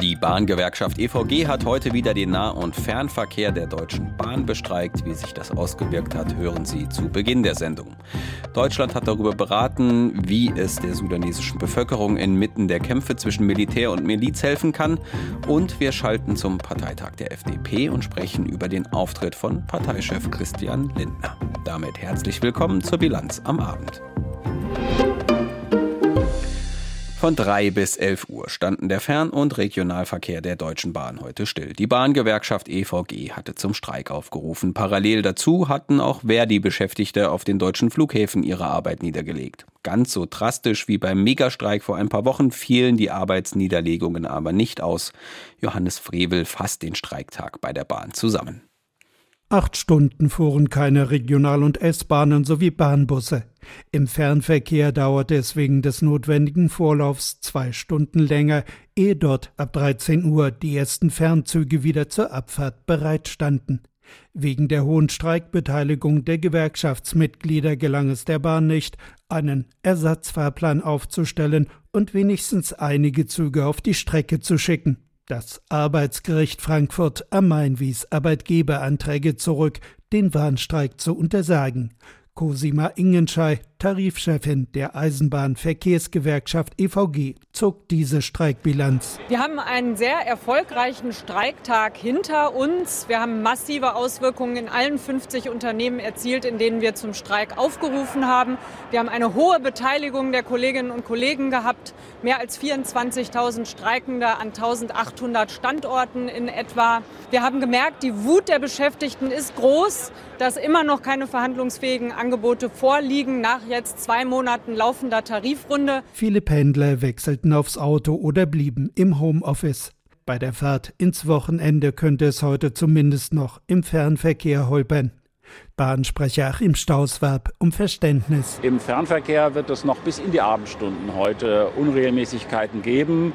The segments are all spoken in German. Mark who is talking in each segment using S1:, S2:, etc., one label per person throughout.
S1: Die Bahngewerkschaft EVG hat heute wieder den Nah- und Fernverkehr der Deutschen Bahn bestreikt. Wie sich das ausgewirkt hat, hören Sie zu Beginn der Sendung. Deutschland hat darüber beraten, wie es der sudanesischen Bevölkerung inmitten der Kämpfe zwischen Militär und Miliz helfen kann. Und wir schalten zum Parteitag der FDP und sprechen über den Auftritt von Parteichef Christian Lindner. Damit herzlich willkommen zur Bilanz am Abend. Von 3 bis 11 Uhr standen der Fern- und Regionalverkehr der Deutschen Bahn heute still. Die Bahngewerkschaft EVG hatte zum Streik aufgerufen. Parallel dazu hatten auch Verdi-Beschäftigte auf den deutschen Flughäfen ihre Arbeit niedergelegt. Ganz so drastisch wie beim Megastreik vor ein paar Wochen fielen die Arbeitsniederlegungen aber nicht aus. Johannes Frevel fasst den Streiktag bei der Bahn zusammen.
S2: Acht Stunden fuhren keine Regional- und S-Bahnen sowie Bahnbusse. Im Fernverkehr dauerte es wegen des notwendigen Vorlaufs zwei Stunden länger, ehe dort ab 13 Uhr die ersten Fernzüge wieder zur Abfahrt bereitstanden. Wegen der hohen Streikbeteiligung der Gewerkschaftsmitglieder gelang es der Bahn nicht, einen Ersatzfahrplan aufzustellen und wenigstens einige Züge auf die Strecke zu schicken. Das Arbeitsgericht Frankfurt am Main wies Arbeitgeberanträge zurück, den Warnstreik zu untersagen. Cosima Ingenschei, Tarifchefin der Eisenbahnverkehrsgewerkschaft EVG, zog diese Streikbilanz.
S3: Wir haben einen sehr erfolgreichen Streiktag hinter uns. Wir haben massive Auswirkungen in allen 50 Unternehmen erzielt, in denen wir zum Streik aufgerufen haben. Wir haben eine hohe Beteiligung der Kolleginnen und Kollegen gehabt. Mehr als 24.000 Streikende an 1.800 Standorten in etwa. Wir haben gemerkt, die Wut der Beschäftigten ist groß, dass immer noch keine verhandlungsfähigen Angebote vorliegen nach jetzt zwei Monaten laufender Tarifrunde.
S2: Viele Pendler wechselten aufs Auto oder blieben im Homeoffice. Bei der Fahrt ins Wochenende könnte es heute zumindest noch im Fernverkehr holpern. Bahnsprecher Achim Staus warb um Verständnis.
S4: Im Fernverkehr wird es noch bis in die Abendstunden heute Unregelmäßigkeiten geben.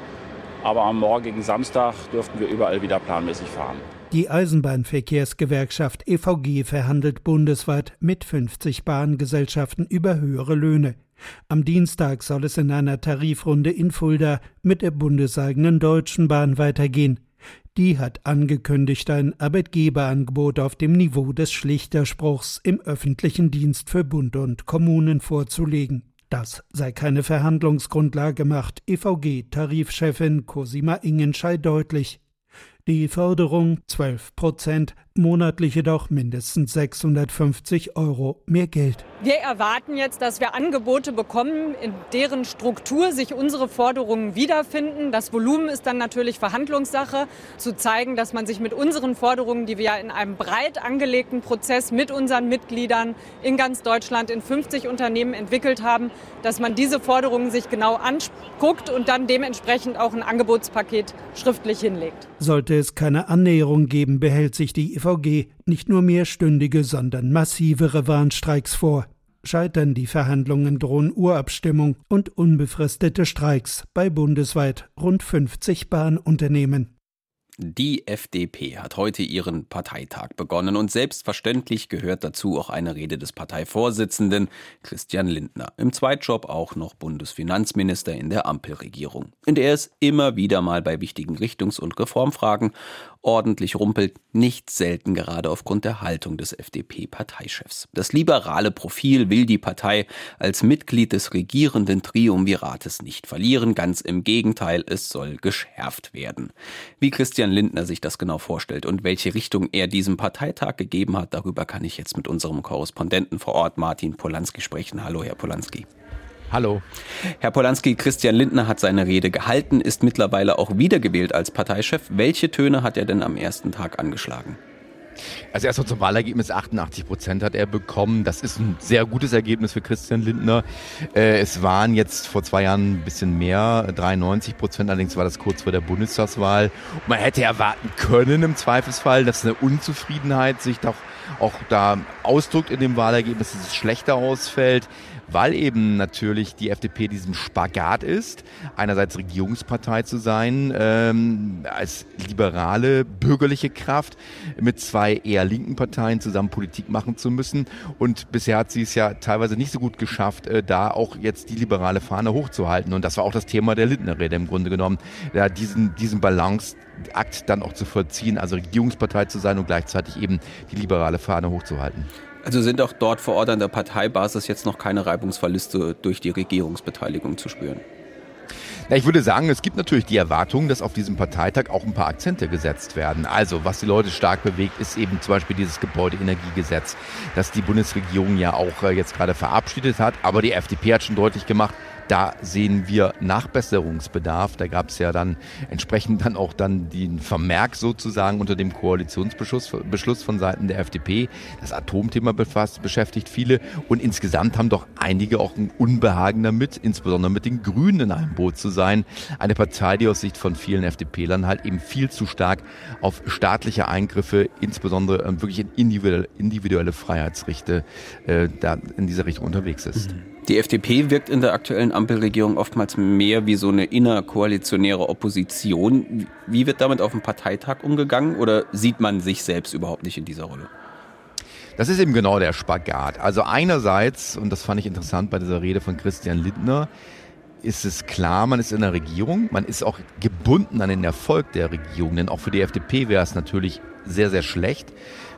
S4: Aber am morgigen Samstag dürften wir überall wieder planmäßig fahren.
S2: Die Eisenbahnverkehrsgewerkschaft EVG verhandelt bundesweit mit 50 Bahngesellschaften über höhere Löhne. Am Dienstag soll es in einer Tarifrunde in Fulda mit der bundeseigenen Deutschen Bahn weitergehen. Die hat angekündigt, ein Arbeitgeberangebot auf dem Niveau des Schlichterspruchs im öffentlichen Dienst für Bund und Kommunen vorzulegen. Das sei keine Verhandlungsgrundlage, macht EVG-Tarifchefin Cosima Ingenschei deutlich. Die Förderung 12 Prozent, monatlich jedoch mindestens 650 Euro mehr Geld.
S3: Wir erwarten jetzt, dass wir Angebote bekommen, in deren Struktur sich unsere Forderungen wiederfinden. Das Volumen ist dann natürlich Verhandlungssache, zu zeigen, dass man sich mit unseren Forderungen, die wir ja in einem breit angelegten Prozess mit unseren Mitgliedern in ganz Deutschland in 50 Unternehmen entwickelt haben, dass man diese Forderungen sich genau anguckt und dann dementsprechend auch ein Angebotspaket schriftlich hinlegt.
S2: Sollte es keine Annäherung geben, behält sich die EVG nicht nur mehrstündige, sondern massivere Warnstreiks vor. Scheitern die Verhandlungen, drohen Urabstimmung und unbefristete Streiks bei bundesweit rund 50 Bahnunternehmen.
S1: Die FDP hat heute ihren Parteitag begonnen und selbstverständlich gehört dazu auch eine Rede des Parteivorsitzenden Christian Lindner, im Zweitjob auch noch Bundesfinanzminister in der Ampelregierung, in der es immer wieder mal bei wichtigen Richtungs- und Reformfragen ordentlich rumpelt, nicht selten gerade aufgrund der Haltung des FDP-Parteichefs. Das liberale Profil will die Partei als Mitglied des regierenden Triumvirates nicht verlieren, ganz im Gegenteil, es soll geschärft werden. Wie Christian Lindner sich das genau vorstellt und welche Richtung er diesem Parteitag gegeben hat, darüber kann ich jetzt mit unserem Korrespondenten vor Ort Martin Polanski sprechen. Hallo, Herr Polanski.
S5: Hallo.
S1: Herr Polanski, Christian Lindner hat seine Rede gehalten, ist mittlerweile auch wiedergewählt als Parteichef. Welche Töne hat er denn am ersten Tag angeschlagen?
S5: Also erstmal zum Wahlergebnis 88 Prozent hat er bekommen. Das ist ein sehr gutes Ergebnis für Christian Lindner. Äh, es waren jetzt vor zwei Jahren ein bisschen mehr, 93 Prozent. Allerdings war das kurz vor der Bundestagswahl. man hätte erwarten können im Zweifelsfall, dass eine Unzufriedenheit sich doch auch da ausdrückt in dem Wahlergebnis, dass es schlechter ausfällt weil eben natürlich die FDP diesem Spagat ist, einerseits Regierungspartei zu sein, ähm, als liberale bürgerliche Kraft mit zwei eher linken Parteien zusammen Politik machen zu müssen. Und bisher hat sie es ja teilweise nicht so gut geschafft, äh, da auch jetzt die liberale Fahne hochzuhalten. Und das war auch das Thema der Lindner-Rede im Grunde genommen, da diesen, diesen Balanceakt dann auch zu vollziehen, also Regierungspartei zu sein und gleichzeitig eben die liberale Fahne hochzuhalten.
S1: Also sind auch dort vor Ort an der Parteibasis jetzt noch keine Reibungsverluste durch die Regierungsbeteiligung zu spüren?
S5: Ja, ich würde sagen, es gibt natürlich die Erwartung, dass auf diesem Parteitag auch ein paar Akzente gesetzt werden. Also, was die Leute stark bewegt, ist eben zum Beispiel dieses Gebäudeenergiegesetz, das die Bundesregierung ja auch äh, jetzt gerade verabschiedet hat. Aber die FDP hat schon deutlich gemacht, da sehen wir Nachbesserungsbedarf. Da gab es ja dann entsprechend dann auch dann den Vermerk sozusagen unter dem Koalitionsbeschluss Beschluss von Seiten der FDP. Das Atomthema befasst, beschäftigt viele und insgesamt haben doch einige auch ein Unbehagen damit, insbesondere mit den Grünen in einem Boot zu sein. Eine Partei, die aus Sicht von vielen FDP-Lern halt eben viel zu stark auf staatliche Eingriffe, insbesondere ähm, wirklich in individuelle, individuelle Freiheitsrechte, äh, da in dieser Richtung unterwegs ist.
S1: Mhm. Die FDP wirkt in der aktuellen Ampelregierung oftmals mehr wie so eine innerkoalitionäre Opposition. Wie wird damit auf dem Parteitag umgegangen oder sieht man sich selbst überhaupt nicht in dieser Rolle?
S5: Das ist eben genau der Spagat. Also einerseits, und das fand ich interessant bei dieser Rede von Christian Lindner, ist es klar, man ist in der Regierung, man ist auch gebunden an den Erfolg der Regierung, denn auch für die FDP wäre es natürlich sehr, sehr schlecht,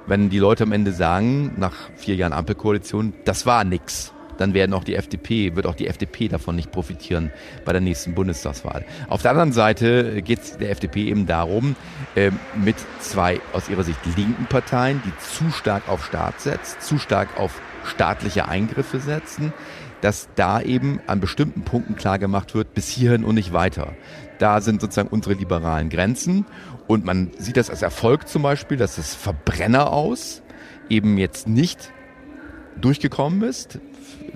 S5: wenn die Leute am Ende sagen, nach vier Jahren Ampelkoalition, das war nix dann werden auch die FDP, wird auch die FDP davon nicht profitieren bei der nächsten Bundestagswahl. Auf der anderen Seite geht es der FDP eben darum, äh, mit zwei aus ihrer Sicht linken Parteien, die zu stark auf Staat setzt, zu stark auf staatliche Eingriffe setzen, dass da eben an bestimmten Punkten klar gemacht wird, bis hierhin und nicht weiter. Da sind sozusagen unsere liberalen Grenzen und man sieht das als Erfolg zum Beispiel, dass das Verbrenner aus eben jetzt nicht durchgekommen ist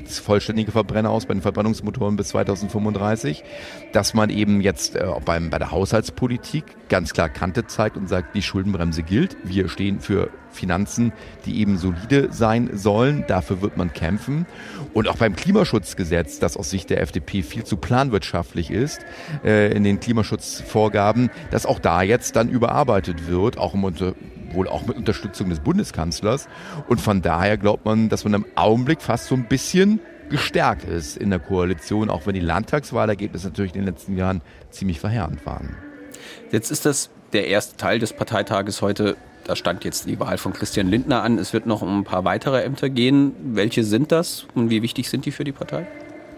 S5: vollständige Verbrenner aus bei den Verbrennungsmotoren bis 2035, dass man eben jetzt äh, beim, bei der Haushaltspolitik ganz klar Kante zeigt und sagt, die Schuldenbremse gilt. Wir stehen für Finanzen, die eben solide sein sollen. Dafür wird man kämpfen. Und auch beim Klimaschutzgesetz, das aus Sicht der FDP viel zu planwirtschaftlich ist, äh, in den Klimaschutzvorgaben, dass auch da jetzt dann überarbeitet wird, auch im Unter wohl auch mit Unterstützung des Bundeskanzlers. Und von daher glaubt man, dass man im Augenblick fast so ein bisschen gestärkt ist in der Koalition, auch wenn die Landtagswahlergebnisse natürlich in den letzten Jahren ziemlich verheerend waren.
S1: Jetzt ist das der erste Teil des Parteitages heute. Da stand jetzt die Wahl von Christian Lindner an. Es wird noch um ein paar weitere Ämter gehen. Welche sind das und wie wichtig sind die für die Partei?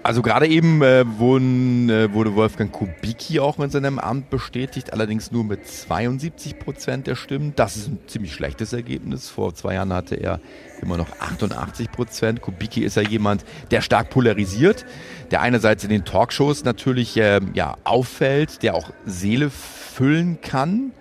S5: Also gerade eben äh, wurden, äh, wurde Wolfgang Kubicki auch in seinem Amt bestätigt, allerdings nur mit 72 Prozent der Stimmen. Das ist ein ziemlich schlechtes Ergebnis. Vor zwei Jahren hatte er immer noch 88 Prozent. Kubicki ist ja jemand, der stark polarisiert, der einerseits in den Talkshows natürlich äh, ja, auffällt, der auch Seele füllen kann,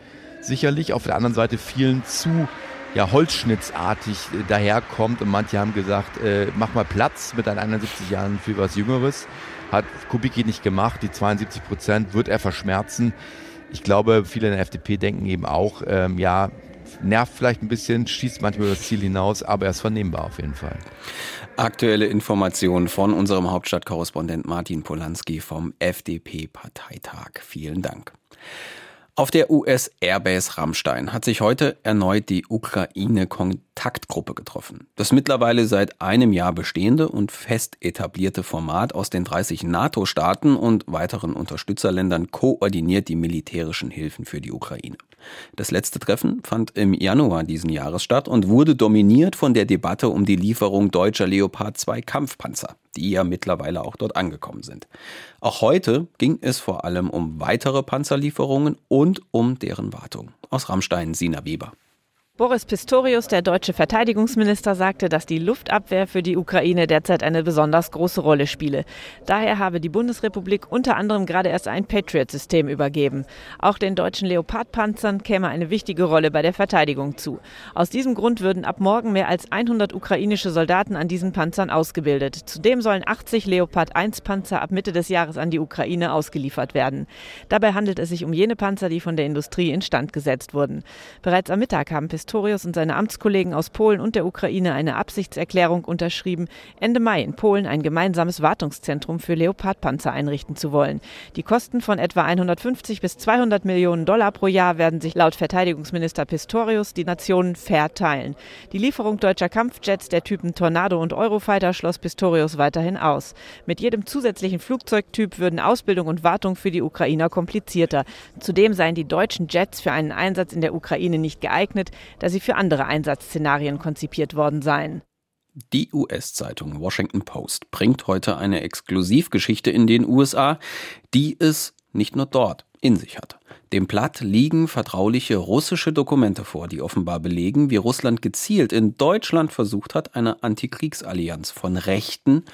S5: sicherlich. Auf der anderen Seite vielen zu ja, holzschnittsartig äh, daherkommt und manche haben gesagt, äh, mach mal Platz mit deinen 71 Jahren für was Jüngeres. Hat Kubicki nicht gemacht, die 72 Prozent wird er verschmerzen. Ich glaube, viele in der FDP denken eben auch, ähm, ja, nervt vielleicht ein bisschen, schießt manchmal über das Ziel hinaus, aber er ist vernehmbar auf jeden Fall.
S1: Aktuelle Informationen von unserem Hauptstadtkorrespondent Martin Polanski vom FDP-Parteitag. Vielen Dank. Auf der US-Airbase Rammstein hat sich heute erneut die Ukraine-Kontaktgruppe getroffen. Das mittlerweile seit einem Jahr bestehende und fest etablierte Format aus den 30 NATO-Staaten und weiteren Unterstützerländern koordiniert die militärischen Hilfen für die Ukraine. Das letzte Treffen fand im Januar diesen Jahres statt und wurde dominiert von der Debatte um die Lieferung deutscher Leopard 2 Kampfpanzer die ja mittlerweile auch dort angekommen sind. Auch heute ging es vor allem um weitere Panzerlieferungen und um deren Wartung. Aus Rammstein Sina Weber.
S6: Boris Pistorius, der deutsche Verteidigungsminister, sagte, dass die Luftabwehr für die Ukraine derzeit eine besonders große Rolle spiele. Daher habe die Bundesrepublik unter anderem gerade erst ein Patriot-System übergeben. Auch den deutschen Leopard-Panzern käme eine wichtige Rolle bei der Verteidigung zu. Aus diesem Grund würden ab morgen mehr als 100 ukrainische Soldaten an diesen Panzern ausgebildet. Zudem sollen 80 Leopard-1-Panzer ab Mitte des Jahres an die Ukraine ausgeliefert werden. Dabei handelt es sich um jene Panzer, die von der Industrie instand gesetzt wurden. Bereits am Mittag haben Pistorius Pistorius und seine Amtskollegen aus Polen und der Ukraine eine Absichtserklärung unterschrieben, Ende Mai in Polen ein gemeinsames Wartungszentrum für Leopardpanzer einrichten zu wollen. Die Kosten von etwa 150 bis 200 Millionen Dollar pro Jahr werden sich laut Verteidigungsminister Pistorius die Nationen verteilen. Die Lieferung deutscher Kampfjets der Typen Tornado und Eurofighter schloss Pistorius weiterhin aus. Mit jedem zusätzlichen Flugzeugtyp würden Ausbildung und Wartung für die Ukrainer komplizierter. Zudem seien die deutschen Jets für einen Einsatz in der Ukraine nicht geeignet, da sie für andere Einsatzszenarien konzipiert worden seien.
S1: Die US-Zeitung Washington Post bringt heute eine Exklusivgeschichte in den USA, die es nicht nur dort in sich hat. Dem Blatt liegen vertrauliche russische Dokumente vor, die offenbar belegen, wie Russland gezielt in Deutschland versucht hat, eine Antikriegsallianz von Rechten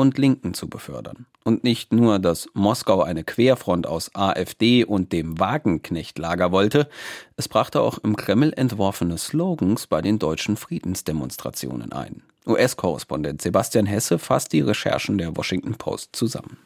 S1: und Linken zu befördern. Und nicht nur, dass Moskau eine Querfront aus AfD und dem Wagenknecht-Lager wollte, es brachte auch im Kreml entworfene Slogans bei den deutschen Friedensdemonstrationen ein. US-Korrespondent Sebastian Hesse fasst die Recherchen der Washington Post zusammen.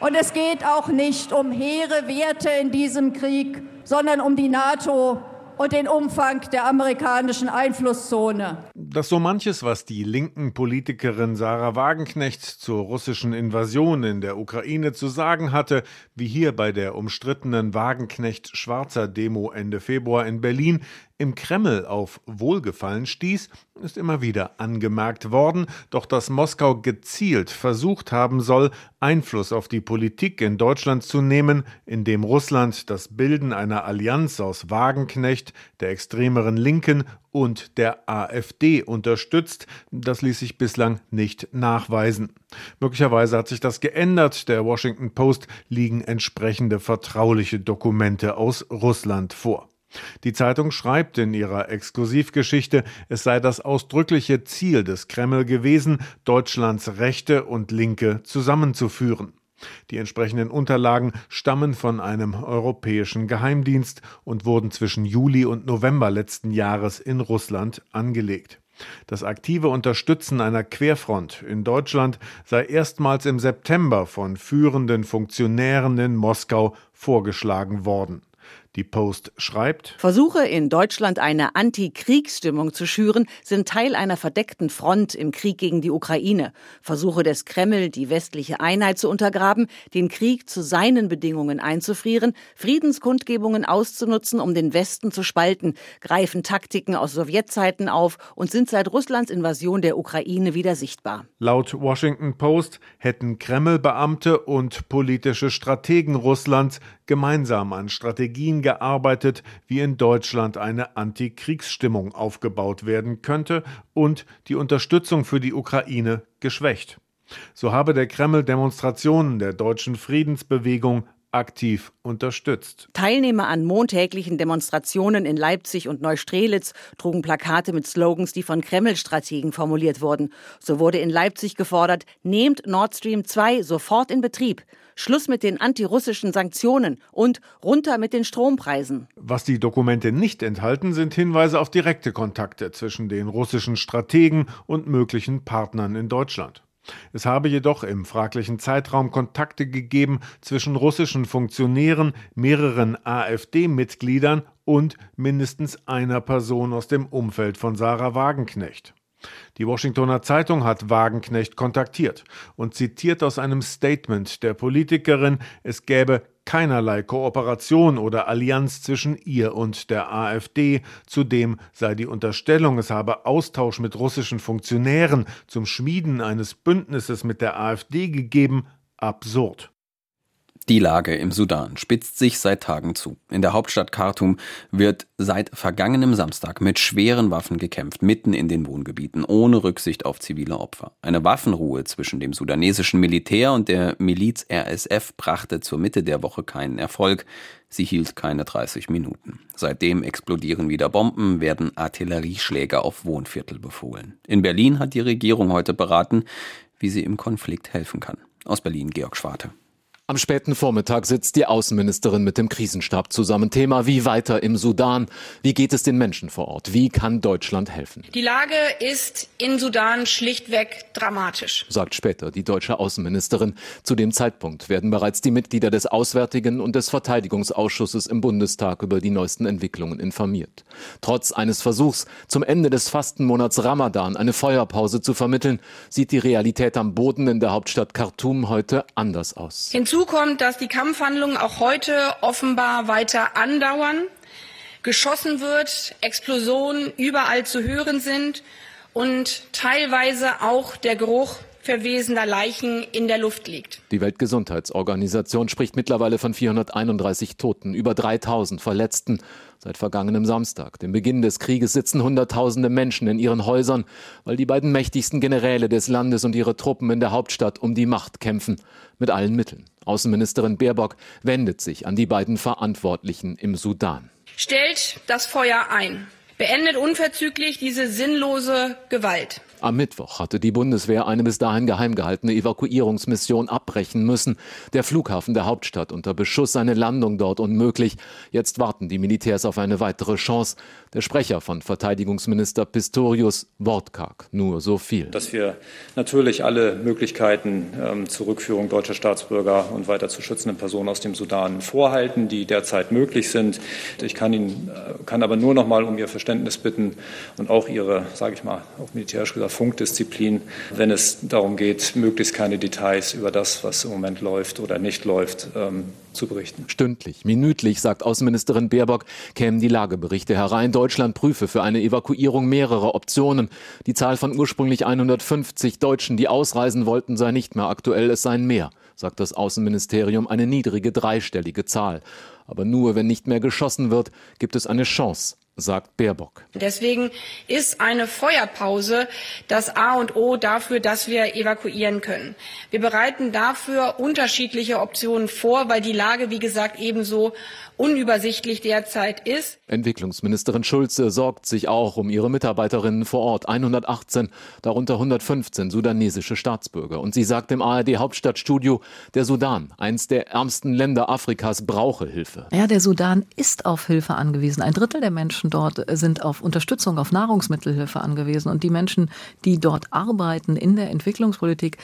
S7: Und es geht auch nicht um hehre Werte in diesem Krieg, sondern um die NATO und den Umfang der amerikanischen Einflusszone.
S8: Dass so manches, was die linken Politikerin Sarah Wagenknecht zur russischen Invasion in der Ukraine zu sagen hatte, wie hier bei der umstrittenen Wagenknecht-Schwarzer Demo Ende Februar in Berlin, im Kreml auf Wohlgefallen stieß, ist immer wieder angemerkt worden, doch dass Moskau gezielt versucht haben soll, Einfluss auf die Politik in Deutschland zu nehmen, indem Russland das Bilden einer Allianz aus Wagenknecht, der extremeren Linken und der AfD unterstützt, das ließ sich bislang nicht nachweisen. Möglicherweise hat sich das geändert. Der Washington Post liegen entsprechende vertrauliche Dokumente aus Russland vor. Die Zeitung schreibt in ihrer Exklusivgeschichte, es sei das ausdrückliche Ziel des Kreml gewesen, Deutschlands Rechte und Linke zusammenzuführen. Die entsprechenden Unterlagen stammen von einem europäischen Geheimdienst und wurden zwischen Juli und November letzten Jahres in Russland angelegt. Das aktive Unterstützen einer Querfront in Deutschland sei erstmals im September von führenden Funktionären in Moskau vorgeschlagen worden. Die Post schreibt
S9: Versuche in Deutschland eine Antikriegsstimmung zu schüren, sind Teil einer verdeckten Front im Krieg gegen die Ukraine. Versuche des Kreml, die westliche Einheit zu untergraben, den Krieg zu seinen Bedingungen einzufrieren, Friedenskundgebungen auszunutzen, um den Westen zu spalten, greifen Taktiken aus Sowjetzeiten auf und sind seit Russlands Invasion der Ukraine wieder sichtbar.
S8: Laut Washington Post hätten Kreml-Beamte und politische Strategen Russlands gemeinsam an Strategien gearbeitet, wie in Deutschland eine Antikriegsstimmung aufgebaut werden könnte und die Unterstützung für die Ukraine geschwächt. So habe der Kreml Demonstrationen der deutschen Friedensbewegung aktiv unterstützt.
S9: Teilnehmer an montäglichen Demonstrationen in Leipzig und Neustrelitz trugen Plakate mit Slogans, die von Kreml-Strategen formuliert wurden. So wurde in Leipzig gefordert, nehmt Nord Stream 2 sofort in Betrieb. Schluss mit den antirussischen Sanktionen und runter mit den Strompreisen.
S8: Was die Dokumente nicht enthalten, sind Hinweise auf direkte Kontakte zwischen den russischen Strategen und möglichen Partnern in Deutschland. Es habe jedoch im fraglichen Zeitraum Kontakte gegeben zwischen russischen Funktionären, mehreren AfD-Mitgliedern und mindestens einer Person aus dem Umfeld von Sarah Wagenknecht. Die Washingtoner Zeitung hat Wagenknecht kontaktiert und zitiert aus einem Statement der Politikerin, es gäbe keinerlei Kooperation oder Allianz zwischen ihr und der AfD. Zudem sei die Unterstellung, es habe Austausch mit russischen Funktionären zum Schmieden eines Bündnisses mit der AfD gegeben, absurd.
S1: Die Lage im Sudan spitzt sich seit Tagen zu. In der Hauptstadt Khartoum wird seit vergangenem Samstag mit schweren Waffen gekämpft, mitten in den Wohngebieten, ohne Rücksicht auf zivile Opfer. Eine Waffenruhe zwischen dem sudanesischen Militär und der Miliz RSF brachte zur Mitte der Woche keinen Erfolg. Sie hielt keine 30 Minuten. Seitdem explodieren wieder Bomben, werden Artillerieschläge auf Wohnviertel befohlen. In Berlin hat die Regierung heute beraten, wie sie im Konflikt helfen kann. Aus Berlin Georg Schwarte.
S10: Am späten Vormittag sitzt die Außenministerin mit dem Krisenstab zusammen. Thema wie weiter im Sudan. Wie geht es den Menschen vor Ort? Wie kann Deutschland helfen?
S11: Die Lage ist in Sudan schlichtweg dramatisch,
S10: sagt später die deutsche Außenministerin. Zu dem Zeitpunkt werden bereits die Mitglieder des Auswärtigen und des Verteidigungsausschusses im Bundestag über die neuesten Entwicklungen informiert. Trotz eines Versuchs, zum Ende des Fastenmonats Ramadan eine Feuerpause zu vermitteln, sieht die Realität am Boden in der Hauptstadt Khartoum heute anders aus.
S11: Hinzu Hinzu kommt, dass die Kampfhandlungen auch heute offenbar weiter andauern, geschossen wird, Explosionen überall zu hören sind und teilweise auch der Geruch verwesener Leichen in der Luft liegt.
S10: Die Weltgesundheitsorganisation spricht mittlerweile von 431 Toten, über 3000 Verletzten. Seit vergangenem Samstag, dem Beginn des Krieges, sitzen Hunderttausende Menschen in ihren Häusern, weil die beiden mächtigsten Generäle des Landes und ihre Truppen in der Hauptstadt um die Macht kämpfen, mit allen Mitteln. Außenministerin Baerbock wendet sich an die beiden Verantwortlichen im Sudan.
S11: Stellt das Feuer ein. Beendet unverzüglich diese sinnlose Gewalt.
S10: Am Mittwoch hatte die Bundeswehr eine bis dahin geheim gehaltene Evakuierungsmission abbrechen müssen. Der Flughafen der Hauptstadt unter Beschuss, eine Landung dort unmöglich. Jetzt warten die Militärs auf eine weitere Chance. Der Sprecher von Verteidigungsminister Pistorius wortkarg, nur so viel.
S12: Dass wir natürlich alle Möglichkeiten ähm, zur Rückführung deutscher Staatsbürger und weiter zu schützenden Personen aus dem Sudan vorhalten, die derzeit möglich sind. Ich kann Ihnen äh, kann aber nur noch mal um Ihr Verständnis bitten und auch Ihre, sage ich mal, auch militärisch gesagt Funkdisziplin, wenn es darum geht, möglichst keine Details über das, was im Moment läuft oder nicht läuft, ähm, zu berichten.
S10: Stündlich, minütlich, sagt Außenministerin Baerbock, kämen die Lageberichte herein. Deutschland prüfe für eine Evakuierung mehrere Optionen. Die Zahl von ursprünglich 150 Deutschen, die ausreisen wollten, sei nicht mehr aktuell, es seien mehr, sagt das Außenministerium, eine niedrige dreistellige Zahl. Aber nur wenn nicht mehr geschossen wird, gibt es eine Chance sagt Baerbock.
S11: Deswegen ist eine Feuerpause das A und O dafür, dass wir evakuieren können. Wir bereiten dafür unterschiedliche Optionen vor, weil die Lage, wie gesagt, ebenso unübersichtlich derzeit ist.
S10: Entwicklungsministerin Schulze sorgt sich auch um ihre Mitarbeiterinnen vor Ort. 118, darunter 115 sudanesische Staatsbürger. Und sie sagt im ARD Hauptstadtstudio, der Sudan, eins der ärmsten Länder Afrikas, brauche Hilfe.
S13: Ja, der Sudan ist auf Hilfe angewiesen. Ein Drittel der Menschen dort sind auf Unterstützung, auf Nahrungsmittelhilfe angewiesen. Und die Menschen, die dort arbeiten in der Entwicklungspolitik,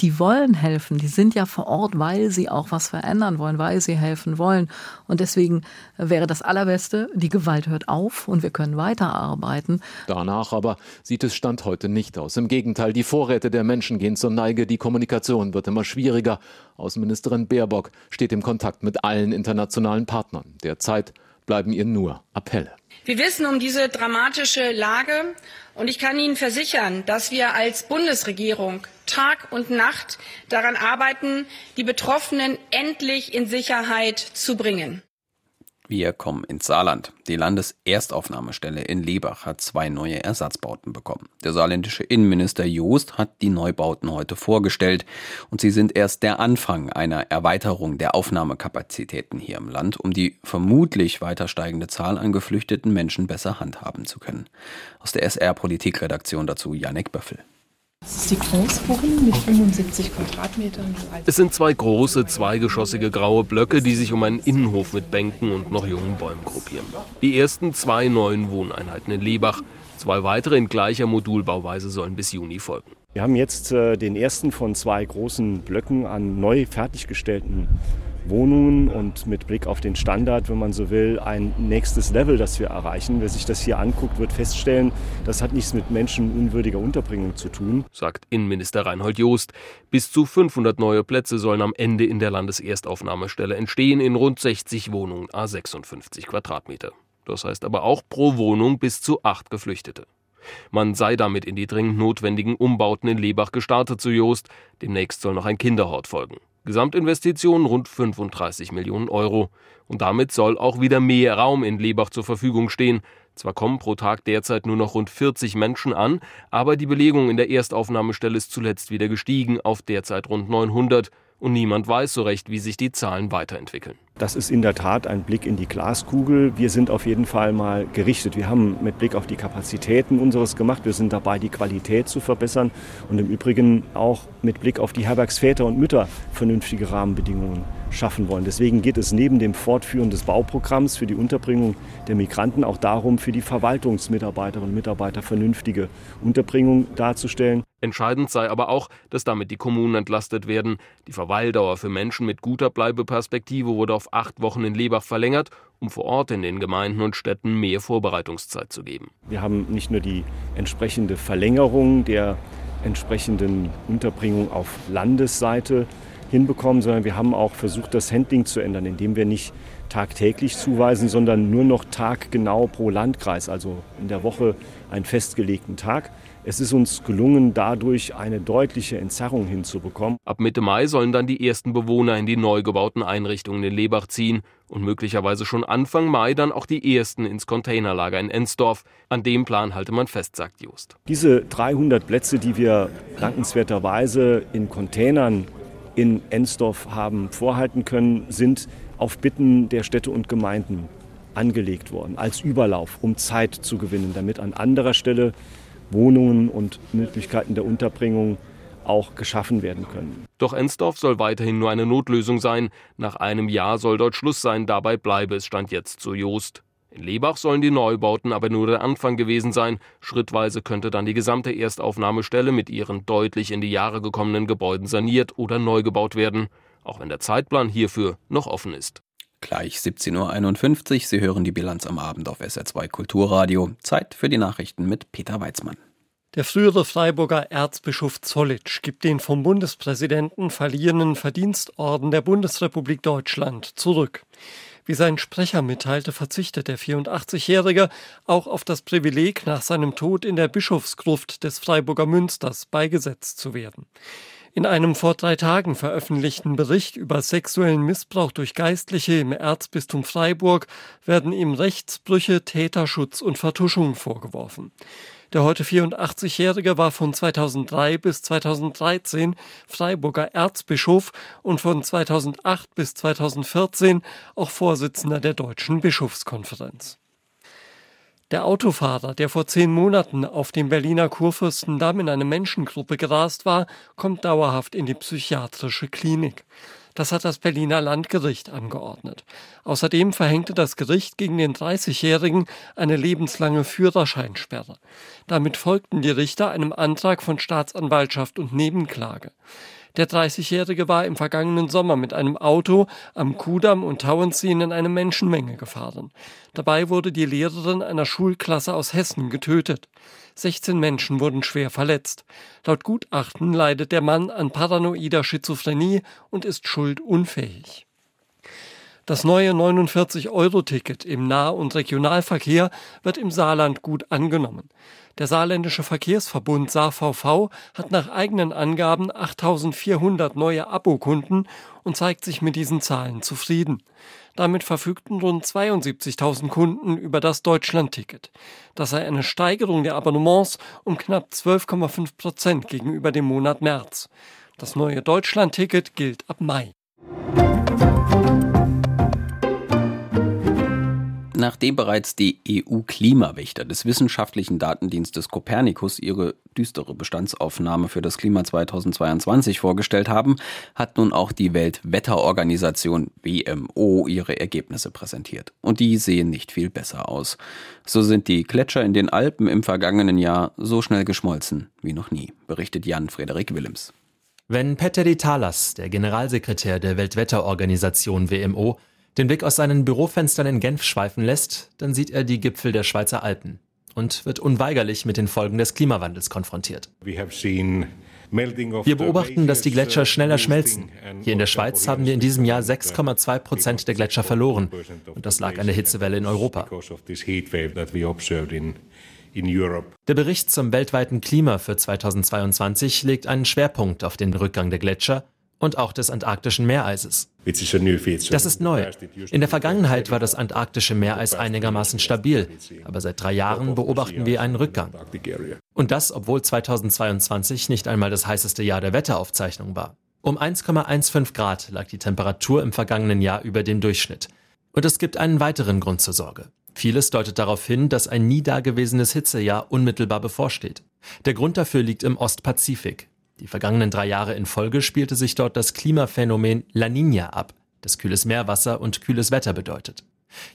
S13: die wollen helfen, die sind ja vor Ort, weil sie auch was verändern wollen, weil sie helfen wollen. Und deswegen wäre das Allerbeste, die Gewalt hört auf und wir können weiterarbeiten.
S10: Danach aber sieht es Stand heute nicht aus. Im Gegenteil, die Vorräte der Menschen gehen zur Neige, die Kommunikation wird immer schwieriger. Außenministerin Baerbock steht im Kontakt mit allen internationalen Partnern. Derzeit bleiben ihr nur Appelle.
S11: Wir wissen um diese dramatische Lage und ich kann Ihnen versichern, dass wir als Bundesregierung Tag und Nacht daran arbeiten, die Betroffenen endlich in Sicherheit zu bringen.
S1: Wir kommen ins Saarland. Die Landeserstaufnahmestelle in Lebach hat zwei neue Ersatzbauten bekommen. Der saarländische Innenminister Joost hat die Neubauten heute vorgestellt und sie sind erst der Anfang einer Erweiterung der Aufnahmekapazitäten hier im Land, um die vermutlich weiter steigende Zahl an geflüchteten Menschen besser handhaben zu können. Aus der SR Politikredaktion dazu Janek Böffel.
S14: Das ist die Großwohnung mit 75 Quadratmetern.
S15: Es sind zwei große, zweigeschossige graue Blöcke, die sich um einen Innenhof mit Bänken und noch jungen Bäumen gruppieren. Die ersten zwei neuen Wohneinheiten in Lebach. Zwei weitere in gleicher Modulbauweise sollen bis Juni folgen.
S16: Wir haben jetzt äh, den ersten von zwei großen Blöcken an neu fertiggestellten Wohnungen und mit Blick auf den Standard, wenn man so will, ein nächstes Level, das wir erreichen. Wer sich das hier anguckt, wird feststellen, das hat nichts mit menschenunwürdiger Unterbringung zu tun,
S15: sagt Innenminister Reinhold Joost. Bis zu 500 neue Plätze sollen am Ende in der Landeserstaufnahmestelle entstehen, in rund 60 Wohnungen a 56 Quadratmeter. Das heißt aber auch pro Wohnung bis zu acht Geflüchtete. Man sei damit in die dringend notwendigen Umbauten in Lebach gestartet, zu Joost. Demnächst soll noch ein Kinderhort folgen. Gesamtinvestitionen rund 35 Millionen Euro. Und damit soll auch wieder mehr Raum in Lebach zur Verfügung stehen. Zwar kommen pro Tag derzeit nur noch rund 40 Menschen an, aber die Belegung in der Erstaufnahmestelle ist zuletzt wieder gestiegen auf derzeit rund 900 und niemand weiß so recht, wie sich die Zahlen weiterentwickeln.
S16: Das ist in der Tat ein Blick in die Glaskugel. Wir sind auf jeden Fall mal gerichtet. Wir haben mit Blick auf die Kapazitäten unseres gemacht. Wir sind dabei, die Qualität zu verbessern und im Übrigen auch mit Blick auf die Herbergsväter und Mütter vernünftige Rahmenbedingungen schaffen wollen. Deswegen geht es neben dem Fortführen des Bauprogramms für die Unterbringung der Migranten auch darum, für die Verwaltungsmitarbeiterinnen und Mitarbeiter vernünftige Unterbringung darzustellen.
S15: Entscheidend sei aber auch, dass damit die Kommunen entlastet werden. Die Verweildauer für Menschen mit guter Bleibeperspektive wurde auf acht Wochen in Lebach verlängert, um vor Ort in den Gemeinden und Städten mehr Vorbereitungszeit zu geben.
S16: Wir haben nicht nur die entsprechende Verlängerung der entsprechenden Unterbringung auf Landesseite hinbekommen, sondern wir haben auch versucht, das Handling zu ändern, indem wir nicht tagtäglich zuweisen, sondern nur noch taggenau pro Landkreis, also in der Woche einen festgelegten Tag. Es ist uns gelungen, dadurch eine deutliche Entzerrung hinzubekommen.
S15: Ab Mitte Mai sollen dann die ersten Bewohner in die neu gebauten Einrichtungen in Lebach ziehen und möglicherweise schon Anfang Mai dann auch die ersten ins Containerlager in Ensdorf. An dem Plan halte man fest, sagt Just.
S16: Diese 300 Plätze, die wir dankenswerterweise in Containern in Ensdorf haben vorhalten können, sind auf Bitten der Städte und Gemeinden angelegt worden, als Überlauf, um Zeit zu gewinnen, damit an anderer Stelle Wohnungen und Möglichkeiten der Unterbringung auch geschaffen werden können.
S15: Doch Ensdorf soll weiterhin nur eine Notlösung sein. Nach einem Jahr soll dort Schluss sein. Dabei bleibe es stand jetzt zu Joost. In Lebach sollen die Neubauten aber nur der Anfang gewesen sein. Schrittweise könnte dann die gesamte Erstaufnahmestelle mit ihren deutlich in die Jahre gekommenen Gebäuden saniert oder neu gebaut werden, auch wenn der Zeitplan hierfür noch offen ist.
S1: Gleich 17.51 Uhr. Sie hören die Bilanz am Abend auf SR2 Kulturradio. Zeit für die Nachrichten mit Peter Weizmann.
S17: Der frühere Freiburger Erzbischof Zollitsch gibt den vom Bundespräsidenten verliehenen Verdienstorden der Bundesrepublik Deutschland zurück. Wie sein Sprecher mitteilte, verzichtet der 84-Jährige auch auf das Privileg, nach seinem Tod in der Bischofsgruft des Freiburger Münsters beigesetzt zu werden. In einem vor drei Tagen veröffentlichten Bericht über sexuellen Missbrauch durch Geistliche im Erzbistum Freiburg werden ihm Rechtsbrüche, Täterschutz und Vertuschung vorgeworfen. Der heute 84-Jährige war von 2003 bis 2013 Freiburger Erzbischof und von 2008 bis 2014 auch Vorsitzender der Deutschen Bischofskonferenz. Der Autofahrer, der vor zehn Monaten auf dem Berliner Kurfürstendamm in eine Menschengruppe gerast war, kommt dauerhaft in die psychiatrische Klinik. Das hat das Berliner Landgericht angeordnet. Außerdem verhängte das Gericht gegen den 30-Jährigen eine lebenslange Führerscheinsperre. Damit folgten die Richter einem Antrag von Staatsanwaltschaft und Nebenklage. Der 30-Jährige war im vergangenen Sommer mit einem Auto am Kudamm und Tauenziehen in eine Menschenmenge gefahren. Dabei wurde die Lehrerin einer Schulklasse aus Hessen getötet. 16 Menschen wurden schwer verletzt. Laut Gutachten leidet der Mann an paranoider Schizophrenie und ist schuldunfähig. Das neue 49-Euro-Ticket im Nah- und Regionalverkehr wird im Saarland gut angenommen. Der saarländische Verkehrsverbund SaVV hat nach eigenen Angaben 8400 neue Abokunden und zeigt sich mit diesen Zahlen zufrieden. Damit verfügten rund 72.000 Kunden über das Deutschlandticket. Das sei eine Steigerung der Abonnements um knapp 12,5 Prozent gegenüber dem Monat März. Das neue Deutschlandticket gilt ab Mai.
S1: Nachdem bereits die EU-Klimawächter des wissenschaftlichen Datendienstes Copernicus ihre düstere Bestandsaufnahme für das Klima 2022 vorgestellt haben, hat nun auch die Weltwetterorganisation WMO ihre Ergebnisse präsentiert. Und die sehen nicht viel besser aus. So sind die Gletscher in den Alpen im vergangenen Jahr so schnell geschmolzen wie noch nie, berichtet Jan Frederik Willems.
S18: Wenn Petteri Talas, der Generalsekretär der Weltwetterorganisation WMO, den Blick aus seinen Bürofenstern in Genf schweifen lässt, dann sieht er die Gipfel der Schweizer Alpen und wird unweigerlich mit den Folgen des Klimawandels konfrontiert. Wir beobachten, dass die Gletscher schneller schmelzen. Hier in der Schweiz haben wir in diesem Jahr 6,2 Prozent der Gletscher verloren. Und das lag an der Hitzewelle in Europa. Der Bericht zum weltweiten Klima für 2022 legt einen Schwerpunkt auf den Rückgang der Gletscher und auch des antarktischen Meereises. Das ist neu. In der Vergangenheit war das antarktische Meereis einigermaßen stabil, aber seit drei Jahren beobachten wir einen Rückgang. Und das, obwohl 2022 nicht einmal das heißeste Jahr der Wetteraufzeichnung war. Um 1,15 Grad lag die Temperatur im vergangenen Jahr über dem Durchschnitt. Und es gibt einen weiteren Grund zur Sorge. Vieles deutet darauf hin, dass ein nie dagewesenes Hitzejahr unmittelbar bevorsteht. Der Grund dafür liegt im Ostpazifik. Die vergangenen drei Jahre in Folge spielte sich dort das Klimaphänomen La Niña ab, das kühles Meerwasser und kühles Wetter bedeutet.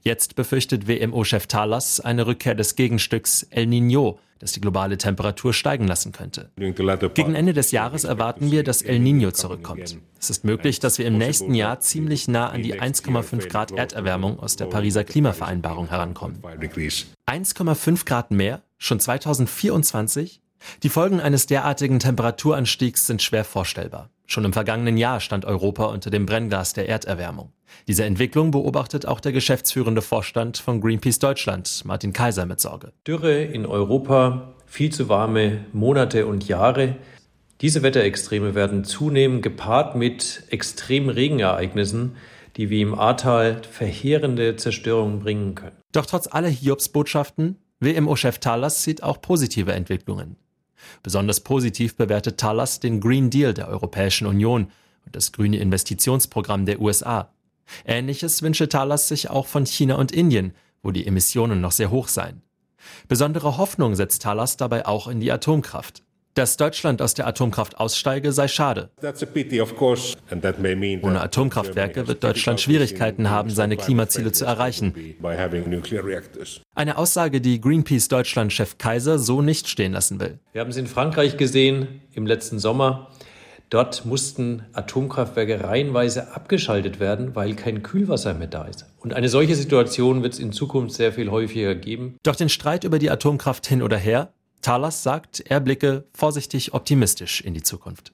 S18: Jetzt befürchtet WMO-Chef Talas eine Rückkehr des Gegenstücks El Niño, das die globale Temperatur steigen lassen könnte. Gegen Ende des Jahres erwarten wir, dass El Niño zurückkommt. Es ist möglich, dass wir im nächsten Jahr ziemlich nah an die 1,5 Grad Erderwärmung aus der Pariser Klimavereinbarung herankommen. 1,5 Grad mehr? Schon 2024? Die Folgen eines derartigen Temperaturanstiegs sind schwer vorstellbar. Schon im vergangenen Jahr stand Europa unter dem Brennglas der Erderwärmung. Diese Entwicklung beobachtet auch der geschäftsführende Vorstand von Greenpeace Deutschland, Martin Kaiser, mit Sorge.
S19: Dürre in Europa, viel zu warme Monate und Jahre. Diese Wetterextreme werden zunehmend gepaart mit extremen Regenereignissen, die wie im Ahrtal verheerende Zerstörungen bringen können.
S18: Doch trotz aller Hiobsbotschaften, WMO-Chef Thalas sieht auch positive Entwicklungen. Besonders positiv bewertet Talas den Green Deal der Europäischen Union und das grüne Investitionsprogramm der USA. Ähnliches wünsche Talas sich auch von China und Indien, wo die Emissionen noch sehr hoch seien. Besondere Hoffnung setzt Talas dabei auch in die Atomkraft. Dass Deutschland aus der Atomkraft aussteige, sei schade. Ohne Atomkraftwerke wird Deutschland Schwierigkeiten haben, seine Klimaziele zu erreichen. Eine Aussage, die Greenpeace Deutschland-Chef Kaiser so nicht stehen lassen will.
S19: Wir haben es in Frankreich gesehen im letzten Sommer. Dort mussten Atomkraftwerke reihenweise abgeschaltet werden, weil kein Kühlwasser mehr da ist. Und eine solche Situation wird es in Zukunft sehr viel häufiger geben.
S18: Doch den Streit über die Atomkraft hin oder her Talas sagt, er blicke vorsichtig optimistisch in die Zukunft.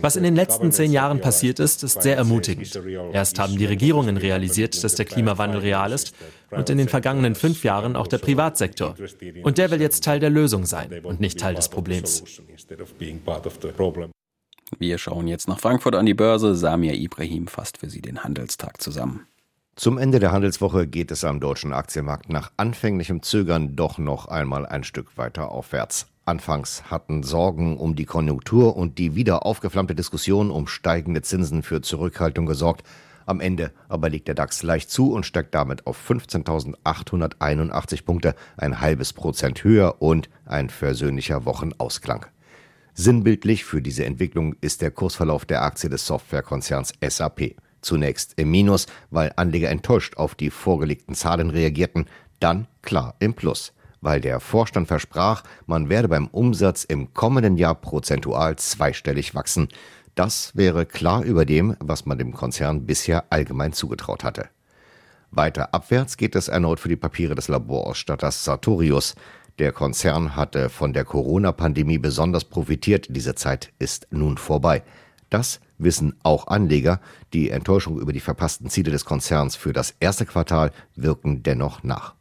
S18: Was in den letzten zehn Jahren passiert ist, ist sehr ermutigend. Erst haben die Regierungen realisiert, dass der Klimawandel real ist und in den vergangenen fünf Jahren auch der Privatsektor. Und der will jetzt Teil der Lösung sein und nicht Teil des Problems.
S1: Wir schauen jetzt nach Frankfurt an die Börse. Samir Ibrahim fasst für Sie den Handelstag zusammen.
S20: Zum Ende der Handelswoche geht es am deutschen Aktienmarkt nach anfänglichem Zögern doch noch einmal ein Stück weiter aufwärts. Anfangs hatten Sorgen um die Konjunktur und die wieder aufgeflammte Diskussion um steigende Zinsen für Zurückhaltung gesorgt. Am Ende aber liegt der DAX leicht zu und steigt damit auf 15.881 Punkte, ein halbes Prozent höher und ein versöhnlicher Wochenausklang. Sinnbildlich für diese Entwicklung ist der Kursverlauf der Aktie des Softwarekonzerns SAP. Zunächst im Minus, weil Anleger enttäuscht auf die vorgelegten Zahlen reagierten, dann klar im Plus, weil der Vorstand versprach, man werde beim Umsatz im kommenden Jahr prozentual zweistellig wachsen. Das wäre klar über dem, was man dem Konzern bisher allgemein zugetraut hatte. Weiter abwärts geht es erneut für die Papiere des Laborausstatters Sartorius. Der Konzern hatte von der Corona-Pandemie besonders profitiert. Diese Zeit ist nun vorbei. Das wissen auch Anleger. Die Enttäuschung über die verpassten Ziele des Konzerns für das erste Quartal wirken dennoch nach.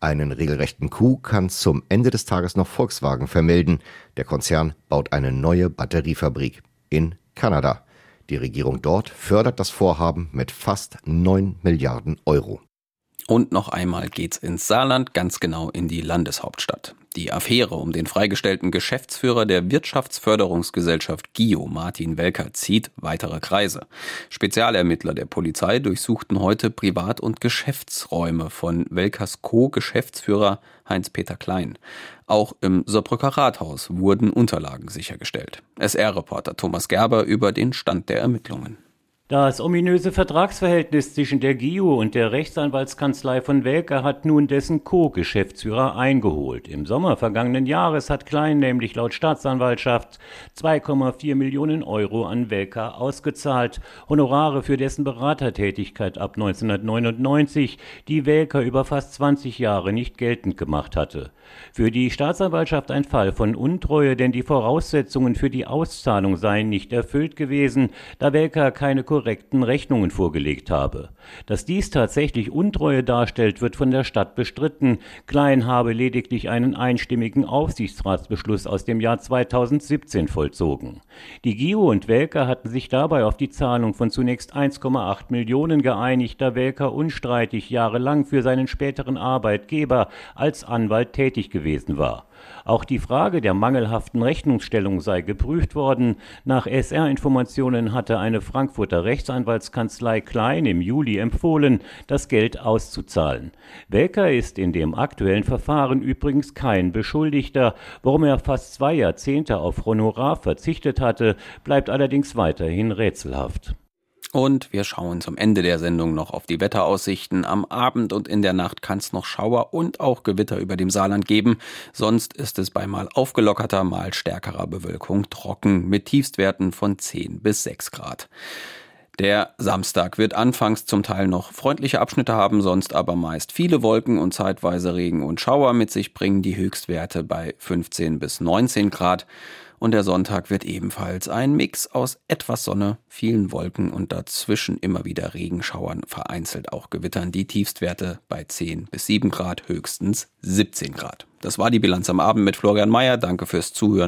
S20: Einen regelrechten Coup kann zum Ende des Tages noch Volkswagen vermelden. Der Konzern baut eine neue Batteriefabrik in Kanada. Die Regierung dort fördert das Vorhaben mit fast 9 Milliarden Euro.
S1: Und noch einmal geht's ins Saarland, ganz genau in die Landeshauptstadt. Die Affäre um den freigestellten Geschäftsführer der Wirtschaftsförderungsgesellschaft GIO, Martin Welker, zieht weitere Kreise. Spezialermittler der Polizei durchsuchten heute Privat- und Geschäftsräume von Welkers Co-Geschäftsführer Heinz-Peter Klein. Auch im Saarbrücker Rathaus wurden Unterlagen sichergestellt. SR-Reporter Thomas Gerber über den Stand der Ermittlungen.
S21: Das ominöse Vertragsverhältnis zwischen der GIO und der Rechtsanwaltskanzlei von Welker hat nun dessen Co-Geschäftsführer eingeholt. Im Sommer vergangenen Jahres hat Klein nämlich laut Staatsanwaltschaft 2,4 Millionen Euro an Welker ausgezahlt. Honorare für dessen Beratertätigkeit ab 1999, die Welker über fast 20 Jahre nicht geltend gemacht hatte. Für die Staatsanwaltschaft ein Fall von Untreue, denn die Voraussetzungen für die Auszahlung seien nicht erfüllt gewesen, da Welker keine korrekten Rechnungen vorgelegt habe. Dass dies tatsächlich Untreue darstellt, wird von der Stadt bestritten. Klein habe lediglich einen einstimmigen Aufsichtsratsbeschluss aus dem Jahr 2017 vollzogen. Die GIO und Welker hatten sich dabei auf die Zahlung von zunächst 1,8 Millionen geeinigt, da Welker unstreitig jahrelang für seinen späteren Arbeitgeber als Anwalt tätig gewesen war. Auch die Frage der mangelhaften Rechnungsstellung sei geprüft worden. Nach SR-Informationen hatte eine Frankfurter Rechtsanwaltskanzlei Klein im Juli empfohlen, das Geld auszuzahlen. Welker ist in dem aktuellen Verfahren übrigens kein Beschuldigter. Warum er fast zwei Jahrzehnte auf Honorar verzichtet hatte, bleibt allerdings weiterhin rätselhaft.
S1: Und wir schauen zum Ende der Sendung noch auf die Wetteraussichten. Am Abend und in der Nacht kann es noch Schauer und auch Gewitter über dem Saarland geben. Sonst ist es bei mal aufgelockerter, mal stärkerer Bewölkung trocken mit Tiefstwerten von 10 bis 6 Grad. Der Samstag wird anfangs zum Teil noch freundliche Abschnitte haben, sonst aber meist viele Wolken und zeitweise Regen und Schauer mit sich bringen, die Höchstwerte bei 15 bis 19 Grad und der Sonntag wird ebenfalls ein Mix aus etwas Sonne, vielen Wolken und dazwischen immer wieder Regenschauern, vereinzelt auch Gewittern. Die Tiefstwerte bei 10 bis 7 Grad, höchstens 17 Grad. Das war die Bilanz am Abend mit Florian Mayer. Danke fürs Zuhören